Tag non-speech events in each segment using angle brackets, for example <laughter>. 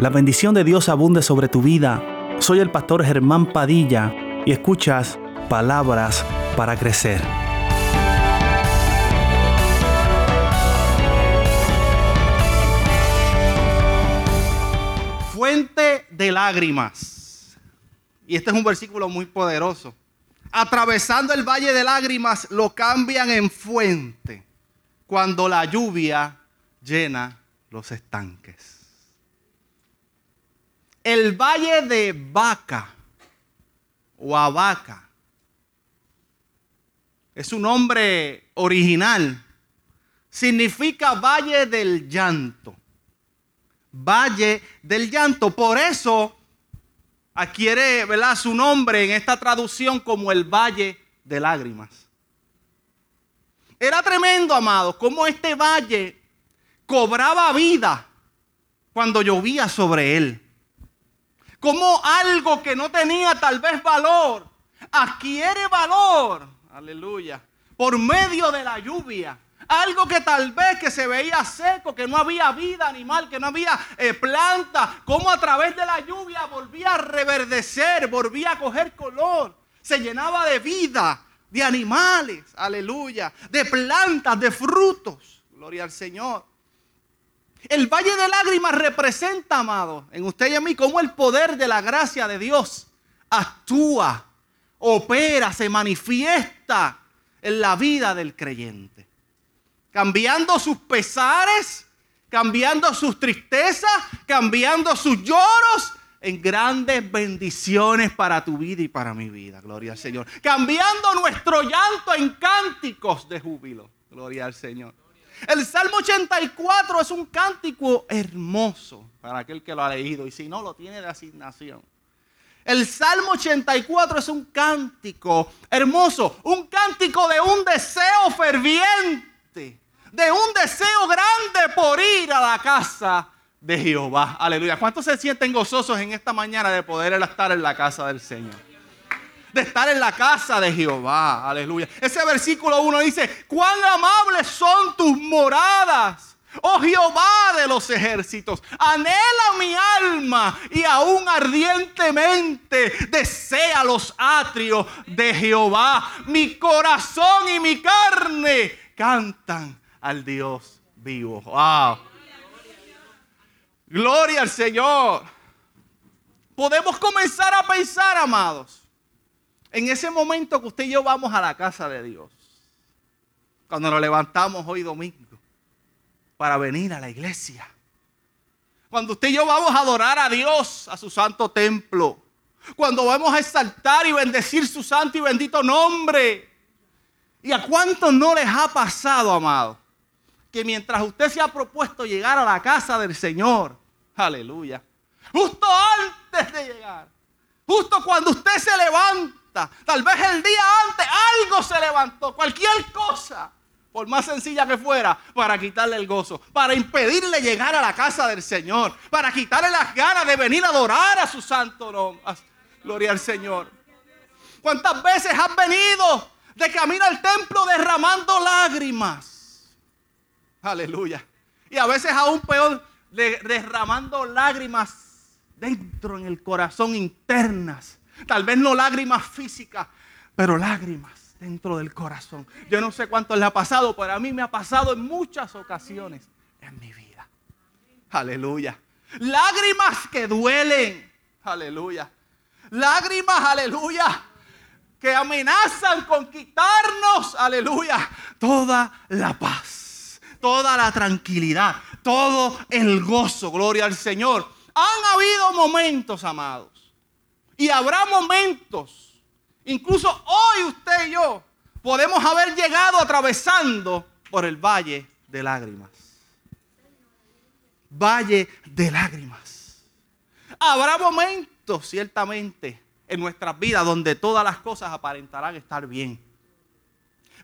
La bendición de Dios abunde sobre tu vida. Soy el pastor Germán Padilla y escuchas palabras para crecer. Fuente de lágrimas. Y este es un versículo muy poderoso. Atravesando el valle de lágrimas lo cambian en fuente cuando la lluvia llena los estanques. El valle de Vaca o Abaca es un nombre original. Significa valle del llanto. Valle del llanto. Por eso adquiere su nombre en esta traducción como el valle de lágrimas. Era tremendo, amado, como este valle cobraba vida cuando llovía sobre él como algo que no tenía tal vez valor, adquiere valor, aleluya, por medio de la lluvia. Algo que tal vez que se veía seco, que no había vida animal, que no había eh, planta, como a través de la lluvia volvía a reverdecer, volvía a coger color, se llenaba de vida, de animales, aleluya, de plantas, de frutos, gloria al Señor. El valle de lágrimas representa, amado, en usted y en mí, cómo el poder de la gracia de Dios actúa, opera, se manifiesta en la vida del creyente. Cambiando sus pesares, cambiando sus tristezas, cambiando sus lloros en grandes bendiciones para tu vida y para mi vida. Gloria al Señor. Cambiando nuestro llanto en cánticos de júbilo. Gloria al Señor. El Salmo 84 es un cántico hermoso para aquel que lo ha leído y si no lo tiene de asignación. El Salmo 84 es un cántico hermoso, un cántico de un deseo ferviente, de un deseo grande por ir a la casa de Jehová. Aleluya. ¿Cuántos se sienten gozosos en esta mañana de poder estar en la casa del Señor? De estar en la casa de Jehová. Aleluya. Ese versículo 1 dice, cuán amables son tus moradas. Oh Jehová de los ejércitos, anhela mi alma y aún ardientemente desea los atrios de Jehová. Mi corazón y mi carne cantan al Dios vivo. Wow. Gloria al Señor. Podemos comenzar a pensar, amados, en ese momento que usted y yo vamos a la casa de Dios, cuando nos levantamos hoy domingo para venir a la iglesia, cuando usted y yo vamos a adorar a Dios, a su santo templo, cuando vamos a exaltar y bendecir su santo y bendito nombre. ¿Y a cuántos no les ha pasado, amado? Que mientras usted se ha propuesto llegar a la casa del Señor, aleluya, justo antes de llegar, justo cuando usted se levanta, Tal vez el día antes algo se levantó, cualquier cosa, por más sencilla que fuera, para quitarle el gozo, para impedirle llegar a la casa del Señor, para quitarle las ganas de venir a adorar a su santo nombre. Gloria al Señor. ¿Cuántas veces has venido de camino al templo derramando lágrimas? Aleluya. Y a veces aún peor, derramando lágrimas dentro en el corazón internas Tal vez no lágrimas físicas, pero lágrimas dentro del corazón. Yo no sé cuánto le ha pasado, pero a mí me ha pasado en muchas ocasiones en mi vida. Aleluya. Lágrimas que duelen. Aleluya. Lágrimas, aleluya, que amenazan con quitarnos, aleluya, toda la paz, toda la tranquilidad, todo el gozo, gloria al Señor. Han habido momentos, amados, y habrá momentos, incluso hoy usted y yo, podemos haber llegado atravesando por el valle de lágrimas. Valle de lágrimas. Habrá momentos, ciertamente, en nuestras vidas donde todas las cosas aparentarán estar bien.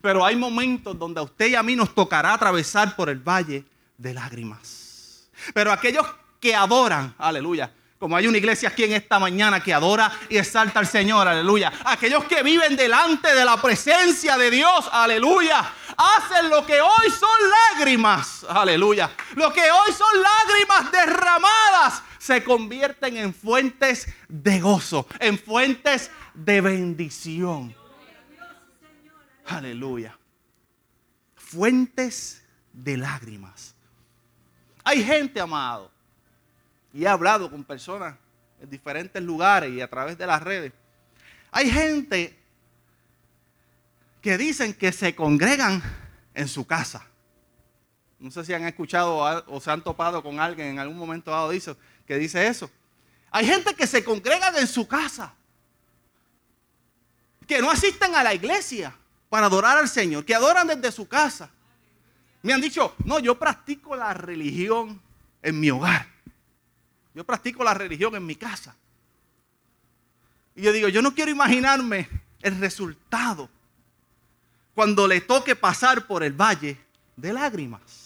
Pero hay momentos donde a usted y a mí nos tocará atravesar por el valle de lágrimas. Pero aquellos que adoran, aleluya, como hay una iglesia aquí en esta mañana que adora y exalta al Señor, aleluya. Aquellos que viven delante de la presencia de Dios, aleluya. Hacen lo que hoy son lágrimas, aleluya. Lo que hoy son lágrimas derramadas se convierten en fuentes de gozo, en fuentes de bendición. Aleluya. Fuentes de lágrimas. Hay gente, amado, y he hablado con personas en diferentes lugares y a través de las redes. Hay gente que dicen que se congregan en su casa. No sé si han escuchado o se han topado con alguien en algún momento dado que dice eso. Hay gente que se congregan en su casa, que no asisten a la iglesia para adorar al Señor, que adoran desde su casa. Me han dicho, no, yo practico la religión en mi hogar. Yo practico la religión en mi casa. Y yo digo, yo no quiero imaginarme el resultado cuando le toque pasar por el valle de lágrimas.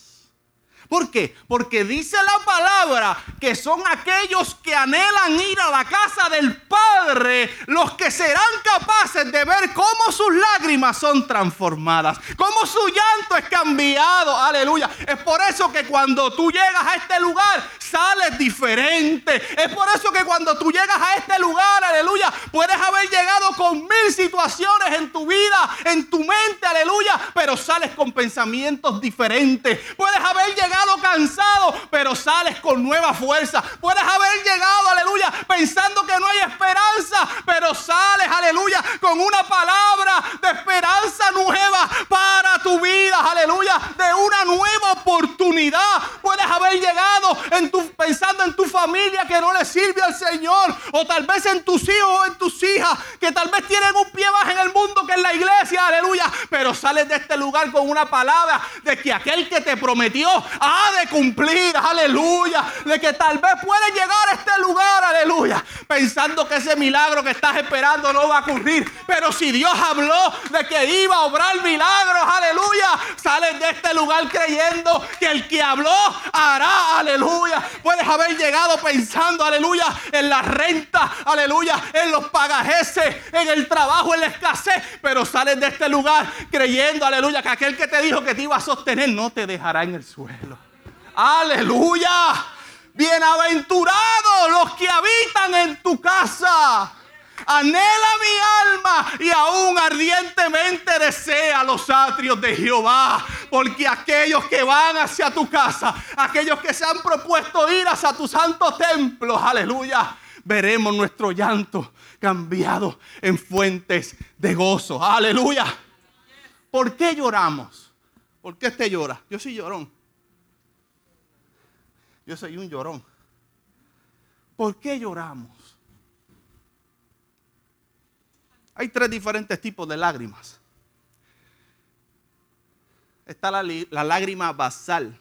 ¿Por qué? Porque dice la palabra que son aquellos que anhelan ir a la casa del Padre los que serán capaces de ver cómo sus lágrimas son transformadas, cómo su llanto es cambiado. Aleluya. Es por eso que cuando tú llegas a este lugar sales diferente. Es por eso que cuando tú llegas a este lugar, aleluya, puedes haber llegado con mil situaciones en tu vida, en tu mente, aleluya, pero sales con pensamientos diferentes. Puedes haber llegado cansado, pero sales con nueva fuerza. Puedes haber llegado, aleluya, pensando que no hay esperanza, pero sales, aleluya, con una palabra de esperanza nueva para tu vida, aleluya, de una nueva oportunidad. Puedes llegado en tu, pensando en tu familia que no le sirve al Señor, o tal vez en tus hijos o en tus hijas que tal vez tienen un pie más en el mundo que en la iglesia, aleluya, pero sales de este lugar con una palabra de que aquel que te prometió ha de cumplir, aleluya. De que tal vez puede llegar a este lugar, aleluya. Pensando que ese milagro que estás esperando no va a ocurrir. Pero si Dios habló de que iba a obrar milagros, aleluya. Sales de este lugar creyendo que el que habló hará, aleluya. Puedes haber llegado pensando, aleluya, en la renta, aleluya, en los pagajeses, en el trabajo, en la escasez. Pero sales de este lugar creyendo, aleluya, que aquel que te dijo que te iba a sostener no te dejará en el suelo. Aleluya. Bienaventurados los que habitan en tu casa. Anhela mi alma y aún ardientemente desea los atrios de Jehová. Porque aquellos que van hacia tu casa, aquellos que se han propuesto ir hacia tu santo templo, aleluya, veremos nuestro llanto cambiado en fuentes de gozo. Aleluya. ¿Por qué lloramos? ¿Por qué este llora? Yo soy llorón. Yo soy un llorón. ¿Por qué lloramos? Hay tres diferentes tipos de lágrimas. Está la, lágrima basal.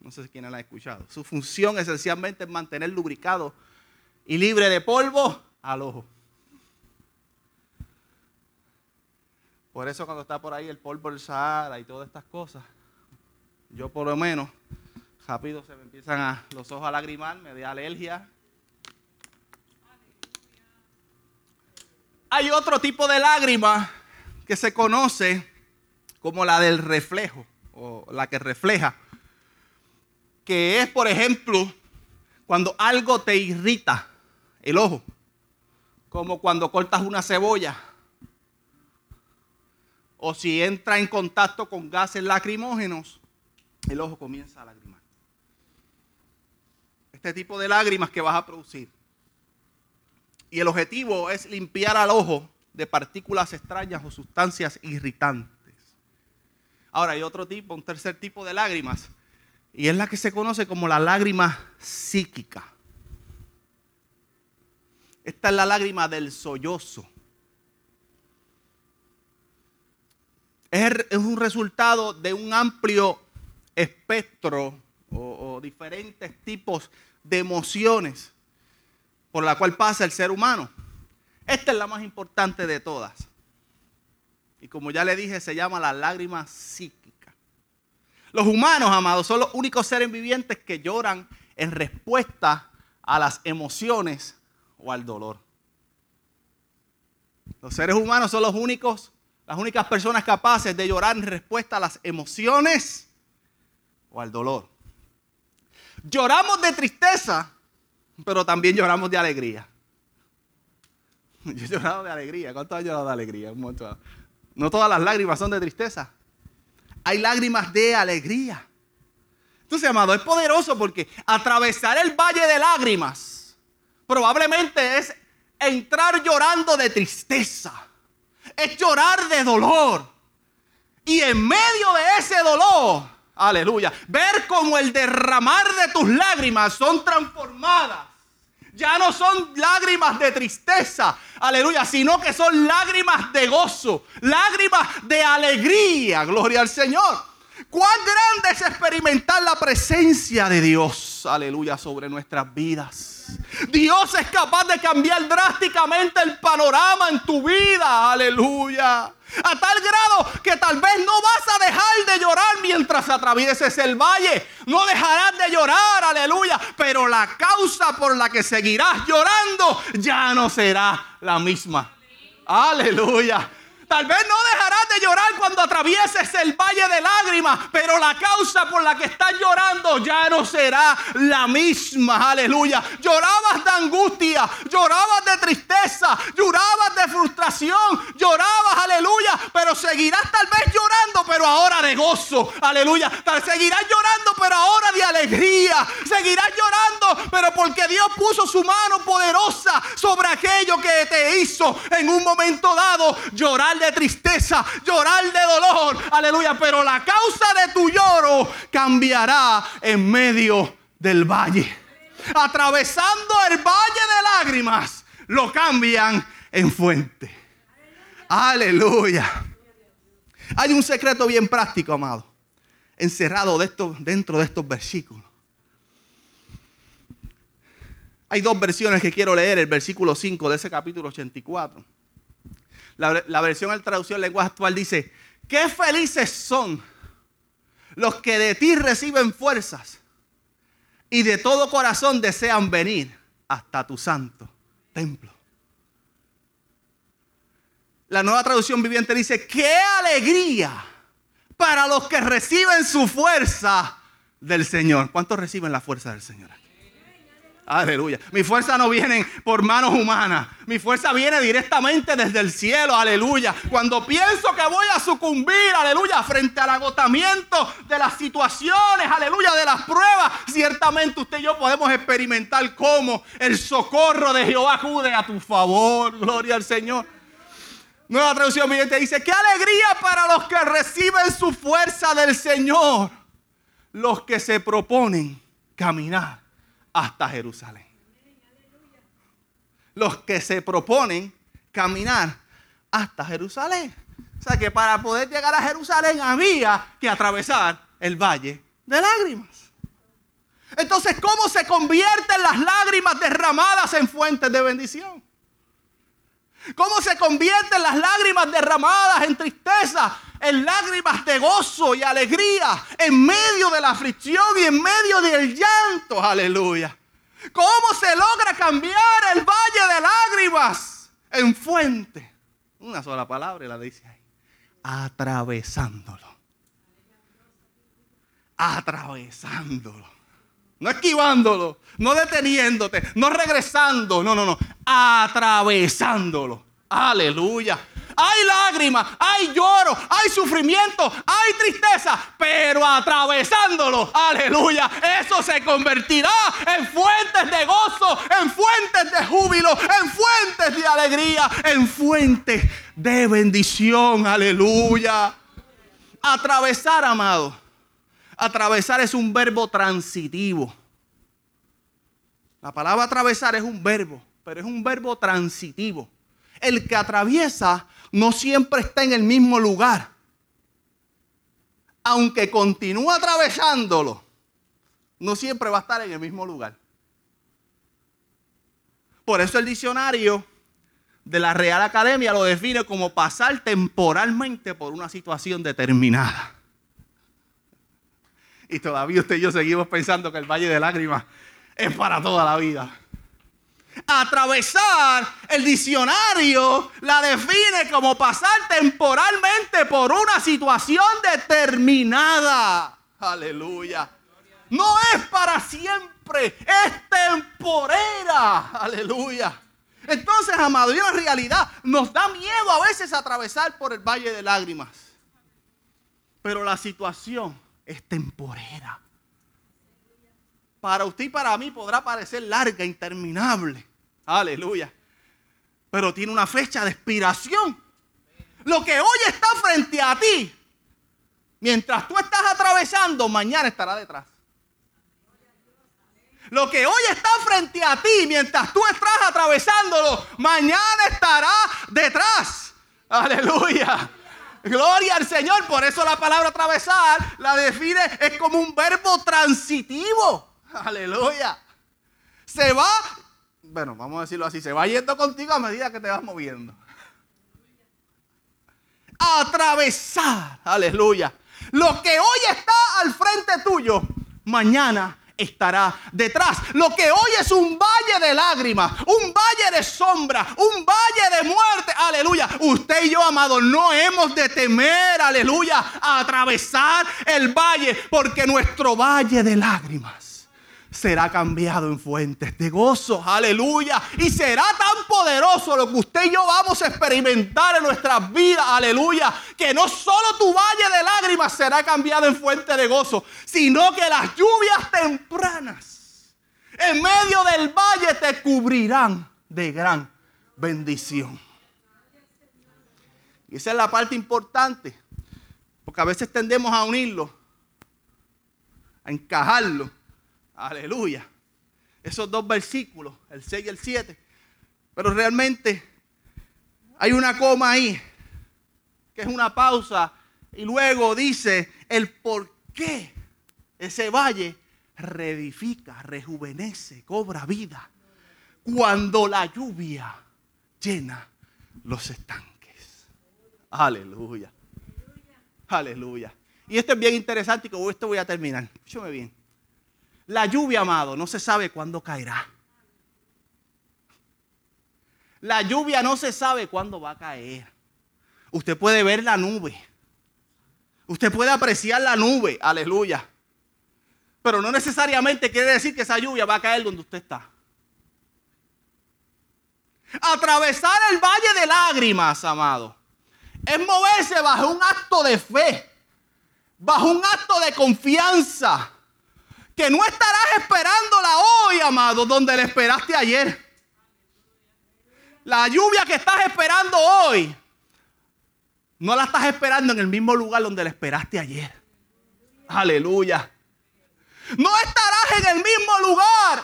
No sé si quién la ha escuchado. Su función esencialmente es mantener lubricado y libre de polvo al ojo. Por eso cuando está por ahí el polvo del Sahara y todas estas cosas, yo por lo menos rápido se me empiezan a, los ojos a lagrimar, me da alergia. Hay otro tipo de lágrima que se conoce como la del reflejo, o la que refleja, que es, por ejemplo, cuando algo te irrita el ojo, como cuando cortas una cebolla, o si entra en contacto con gases lacrimógenos, el ojo comienza a lagrimar este tipo de lágrimas que vas a producir. Y el objetivo es limpiar al ojo de partículas extrañas o sustancias irritantes. Ahora hay otro tipo, un tercer tipo de lágrimas, y es la que se conoce como la lágrima psíquica. Esta es la lágrima del sollozo. Es, un resultado de un amplio espectro o, o diferentes tipos de emociones por la cual pasa el ser humano. Esta es la más importante de todas. Y como ya le dije, se llama la lágrima psíquica. Los humanos, amados, son los únicos seres vivientes que lloran en respuesta a las emociones o al dolor. Los seres humanos son los únicos, las únicas personas capaces de llorar en respuesta a las emociones o al dolor. Lloramos de tristeza, pero también lloramos de alegría. <laughs> Yo he llorado de alegría. ¿Cuánto has llorado de alegría? No todas las lágrimas son de tristeza. Hay lágrimas de alegría. Entonces, amado, es poderoso porque atravesar el valle de lágrimas probablemente es entrar llorando de tristeza. Es llorar de dolor. Y en medio de ese dolor, aleluya, ver como el derramar de tus lágrimas son transformadas ya no son lágrimas de tristeza, aleluya, sino que son lágrimas de gozo, lágrimas de alegría, gloria al Señor. Cuán grande es experimentar la presencia de Dios, aleluya, sobre nuestras vidas. Dios es capaz de cambiar drásticamente el panorama en tu vida. Aleluya. A tal grado que tal vez no vas a dejar de llorar mientras atravieses el valle. No dejarás de llorar, aleluya. Pero la causa por la que seguirás llorando ya no será la misma. Aleluya. Tal vez no dejarás de llorar cuando atravieses el valle de lágrimas, pero la causa por la que estás llorando ya no será la misma. Aleluya. Llorabas de angustia, llorabas de tristeza, llorabas de frustración, llorabas, aleluya, pero seguirás tal vez llorando, pero ahora de gozo. Aleluya. Seguirás llorando, pero ahora de alegría. Seguirás llorando, pero porque Dios puso su mano poderosa sobre aquello que te hizo en un momento dado llorar de tristeza, llorar de dolor, aleluya, pero la causa de tu lloro cambiará en medio del valle. Atravesando el valle de lágrimas, lo cambian en fuente. Aleluya. Hay un secreto bien práctico, amado, encerrado de dentro de estos versículos. Hay dos versiones que quiero leer, el versículo 5 de ese capítulo 84. La, versión al traducción lenguaje actual dice, qué felices son los que de ti reciben fuerzas y de todo corazón desean venir hasta tu santo templo. La nueva traducción viviente dice, qué alegría para los que reciben su fuerza del Señor. ¿Cuántos reciben la fuerza del Señor? Aleluya. Mi fuerza no viene por manos humanas. Mi fuerza viene directamente desde el cielo. Aleluya. Cuando pienso que voy a sucumbir, aleluya, frente al agotamiento de las situaciones, aleluya, de las pruebas, ciertamente usted y yo podemos experimentar cómo el socorro de Jehová acude a tu favor. Gloria al Señor. Nueva traducción viviente dice, qué alegría para los que reciben su fuerza del Señor. Los que se proponen caminar hasta Jerusalén. Los que se proponen caminar hasta Jerusalén. O sea que para poder llegar a Jerusalén había que atravesar el valle de lágrimas. Entonces, ¿cómo se convierten las lágrimas derramadas en fuentes de bendición? ¿Cómo se convierten las lágrimas derramadas en tristeza, en lágrimas de gozo y alegría, en medio de la aflicción y en medio del llanto? Aleluya. ¿Cómo se logra cambiar el valle de lágrimas en fuente? Una sola palabra y la dice ahí. Atravesándolo. Atravesándolo. No esquivándolo, no deteniéndote, no regresando, no, no, no, atravesándolo. Aleluya. Hay lágrimas, hay lloro, hay sufrimiento, hay tristeza, pero atravesándolo, aleluya, eso se convertirá en fuentes de gozo, en fuentes de júbilo, en fuentes de alegría, en fuentes de bendición, aleluya. Atravesar, amado. Atravesar es un verbo transitivo. La palabra atravesar es un verbo, pero es un verbo transitivo. El que atraviesa no siempre está en el mismo lugar. Aunque continúa atravesándolo, no siempre va a estar en el mismo lugar. Por eso el diccionario de la Real Academia lo define como pasar temporalmente por una situación determinada. Y todavía usted y yo seguimos pensando que el Valle de Lágrimas es para toda la vida. Atravesar el diccionario la define como pasar temporalmente por una situación determinada. Aleluya. No es para siempre Aleluya. Entonces, amado, y la realidad nos da miedo a veces atravesar por el valle de lágrimas. Pero la situación es temporera. Para usted y para mí podrá parecer larga, interminable. Aleluya. Pero tiene una fecha de expiración. Lo que hoy está frente a ti, mientras tú estás atravesando, mañana estará detrás. Lo que hoy está frente a ti, mientras tú estás atravesándolo, mañana estará detrás. Aleluya. Gloria al Señor. Por eso la palabra atravesar la define, es como un verbo transitivo. Aleluya. Se va, bueno, vamos a decirlo así, se va yendo contigo a medida que te vas moviendo. Atravesar. Aleluya. Lo que hoy está al frente tuyo, mañana estará detrás. Lo que hoy es un valle de lágrimas, un valle de sombra, un valle de muerte. Aleluya. Usted y yo, amado, no hemos de temer, aleluya, atravesar el valle, porque nuestro valle de lágrimas será cambiado en fuentes de gozo. Aleluya. Y será tan poderoso lo que usted y yo vamos a experimentar en nuestras vidas. Aleluya. Que no solo tu valle de lágrimas será cambiado en fuente de gozo, sino que las lluvias tempranas en medio del valle te cubrirán de gran bendición. Y esa es la parte importante. Porque a veces tendemos a unirlo, a encajarlo Aleluya. Esos dos versículos, el 6 y el 7. Pero realmente hay una coma ahí, que es una pausa. Y luego dice el por qué ese valle reedifica, rejuvenece, cobra vida. Cuando la lluvia llena los estanques. Aleluya. Aleluya. Y esto es bien interesante y con esto voy a terminar. Escúchame bien. La lluvia, amado, no se sabe cuándo caerá. La lluvia no se sabe cuándo va a caer. Usted puede ver la nube. Usted puede apreciar la nube. Aleluya. Pero no necesariamente quiere decir que esa lluvia va a caer donde usted está. Atravesar el valle de lágrimas, amado, es moverse bajo un acto de fe, bajo un acto de confianza que no estarás esperándola hoy, amado, donde la esperaste ayer. La lluvia que estás esperando hoy, no la estás esperando en el mismo lugar donde la esperaste ayer. Aleluya. No estarás en el mismo lugar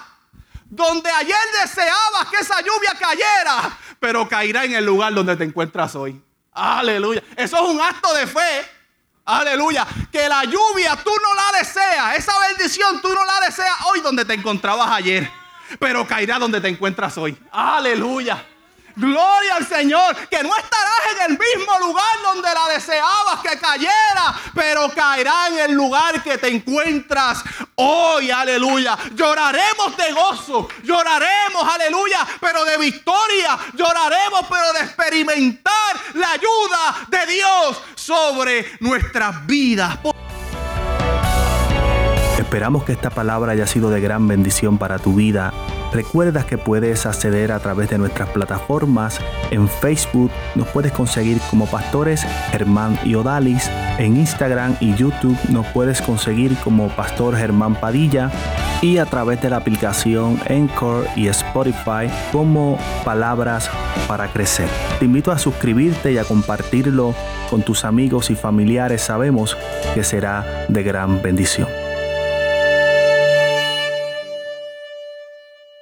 donde ayer deseabas que esa lluvia cayera, pero caerá en el lugar donde te encuentras hoy. Aleluya. Eso es un acto de fe. Aleluya. Que la lluvia tú no la deseas. Esa bendición tú no la deseas hoy donde te encontrabas ayer. Pero caerá donde te encuentras hoy. Aleluya. Gloria al Señor, que no estarás en el mismo lugar donde la deseabas que cayera, pero caerá en el lugar que te encuentras hoy, aleluya. Lloraremos de gozo, lloraremos, aleluya, pero de victoria, lloraremos, pero de experimentar la ayuda de Dios sobre nuestras vidas. Esperamos que esta palabra haya sido de gran bendición para tu vida Recuerda que puedes acceder a través de nuestras plataformas. En Facebook nos puedes conseguir como pastores Germán y Odalis. En Instagram y YouTube nos puedes conseguir como Pastor Germán Padilla. Y a través de la aplicación Encore y Spotify como Palabras para Crecer. Te invito a suscribirte y a compartirlo con tus amigos y familiares. Sabemos que será de gran bendición.